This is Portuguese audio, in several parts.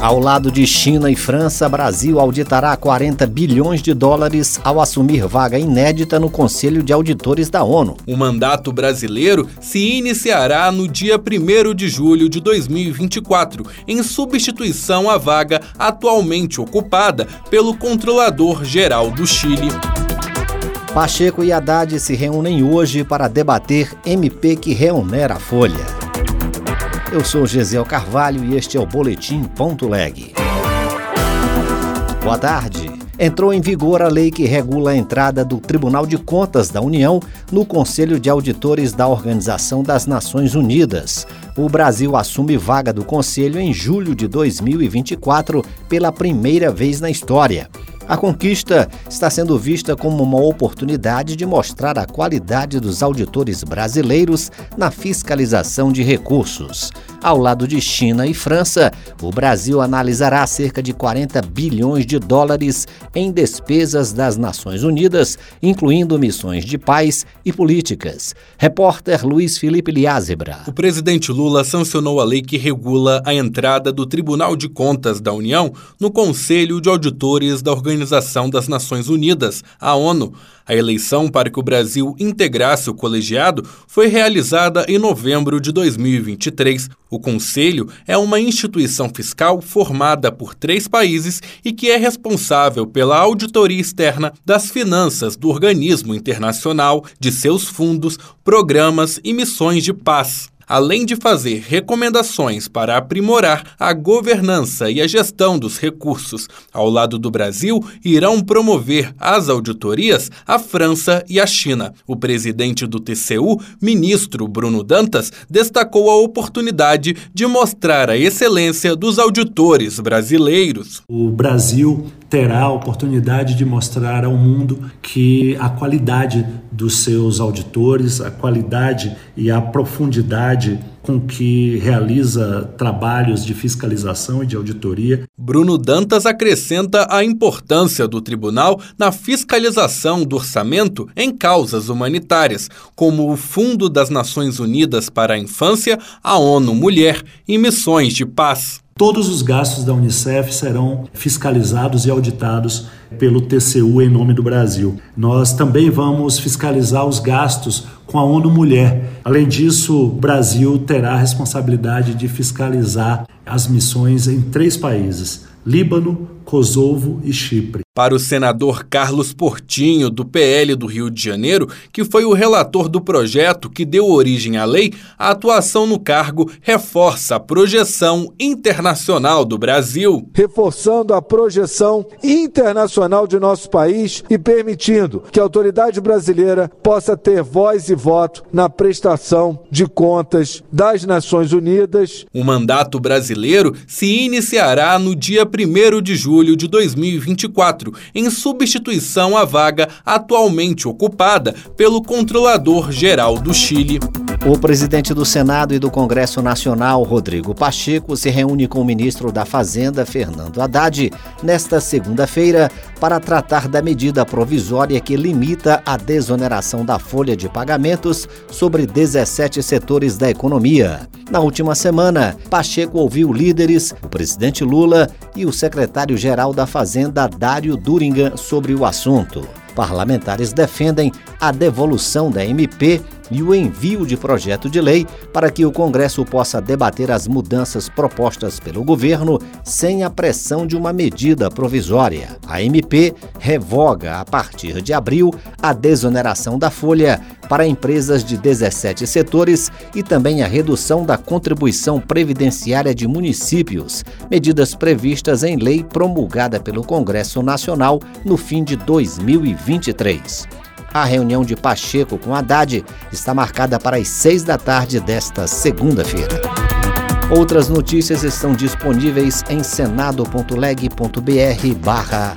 Ao lado de China e França, Brasil auditará 40 bilhões de dólares ao assumir vaga inédita no Conselho de Auditores da ONU. O mandato brasileiro se iniciará no dia 1 de julho de 2024, em substituição à vaga atualmente ocupada pelo Controlador Geral do Chile. Pacheco e Haddad se reúnem hoje para debater MP que reonera a folha. Eu sou Gesiel Carvalho e este é o Boletim Ponto Leg. Boa tarde. Entrou em vigor a lei que regula a entrada do Tribunal de Contas da União no Conselho de Auditores da Organização das Nações Unidas. O Brasil assume vaga do Conselho em julho de 2024 pela primeira vez na história. A conquista está sendo vista como uma oportunidade de mostrar a qualidade dos auditores brasileiros na fiscalização de recursos. Ao lado de China e França, o Brasil analisará cerca de 40 bilhões de dólares em despesas das Nações Unidas, incluindo missões de paz e políticas. Repórter Luiz Felipe Liázebra. O presidente Lula sancionou a lei que regula a entrada do Tribunal de Contas da União no Conselho de Auditores da Organização das Nações Unidas, a ONU. A eleição para que o Brasil integrasse o colegiado foi realizada em novembro de 2023. O Conselho é uma instituição fiscal formada por três países e que é responsável pela auditoria externa das finanças do organismo internacional, de seus fundos, programas e missões de paz além de fazer recomendações para aprimorar a governança e a gestão dos recursos ao lado do Brasil, irão promover as auditorias a França e a China. O presidente do TCU, ministro Bruno Dantas, destacou a oportunidade de mostrar a excelência dos auditores brasileiros. O Brasil terá a oportunidade de mostrar ao mundo que a qualidade dos seus auditores, a qualidade e a profundidade com que realiza trabalhos de fiscalização e de auditoria. Bruno Dantas acrescenta a importância do tribunal na fiscalização do orçamento em causas humanitárias, como o Fundo das Nações Unidas para a Infância, a ONU Mulher e missões de paz. Todos os gastos da Unicef serão fiscalizados e auditados pelo TCU em nome do Brasil. Nós também vamos fiscalizar os gastos com a ONU Mulher. Além disso, o Brasil terá a responsabilidade de fiscalizar as missões em três países: Líbano, Kosovo e Chipre. Para o senador Carlos Portinho, do PL do Rio de Janeiro, que foi o relator do projeto que deu origem à lei, a atuação no cargo reforça a projeção internacional do Brasil. Reforçando a projeção internacional de nosso país e permitindo que a autoridade brasileira possa ter voz e voto na prestação de contas das Nações Unidas. O mandato brasileiro se iniciará no dia 1 de julho julho de 2024, em substituição à vaga atualmente ocupada pelo Controlador Geral do Chile. O presidente do Senado e do Congresso Nacional, Rodrigo Pacheco, se reúne com o ministro da Fazenda, Fernando Haddad, nesta segunda-feira para tratar da medida provisória que limita a desoneração da folha de pagamentos sobre 17 setores da economia. Na última semana, Pacheco ouviu líderes, o presidente Lula e o secretário-geral da Fazenda, Dário Duringa, sobre o assunto. Parlamentares defendem a devolução da MP e o envio de projeto de lei para que o Congresso possa debater as mudanças propostas pelo governo sem a pressão de uma medida provisória. A MP revoga, a partir de abril, a desoneração da folha para empresas de 17 setores e também a redução da contribuição previdenciária de municípios, medidas previstas em lei promulgada pelo Congresso Nacional no fim de 2023. A reunião de Pacheco com Haddad está marcada para as seis da tarde desta segunda-feira. Outras notícias estão disponíveis em senado.leg.br barra.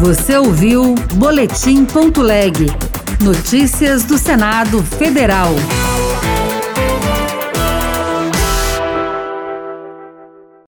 Você ouviu Boletim.leg. Notícias do Senado Federal.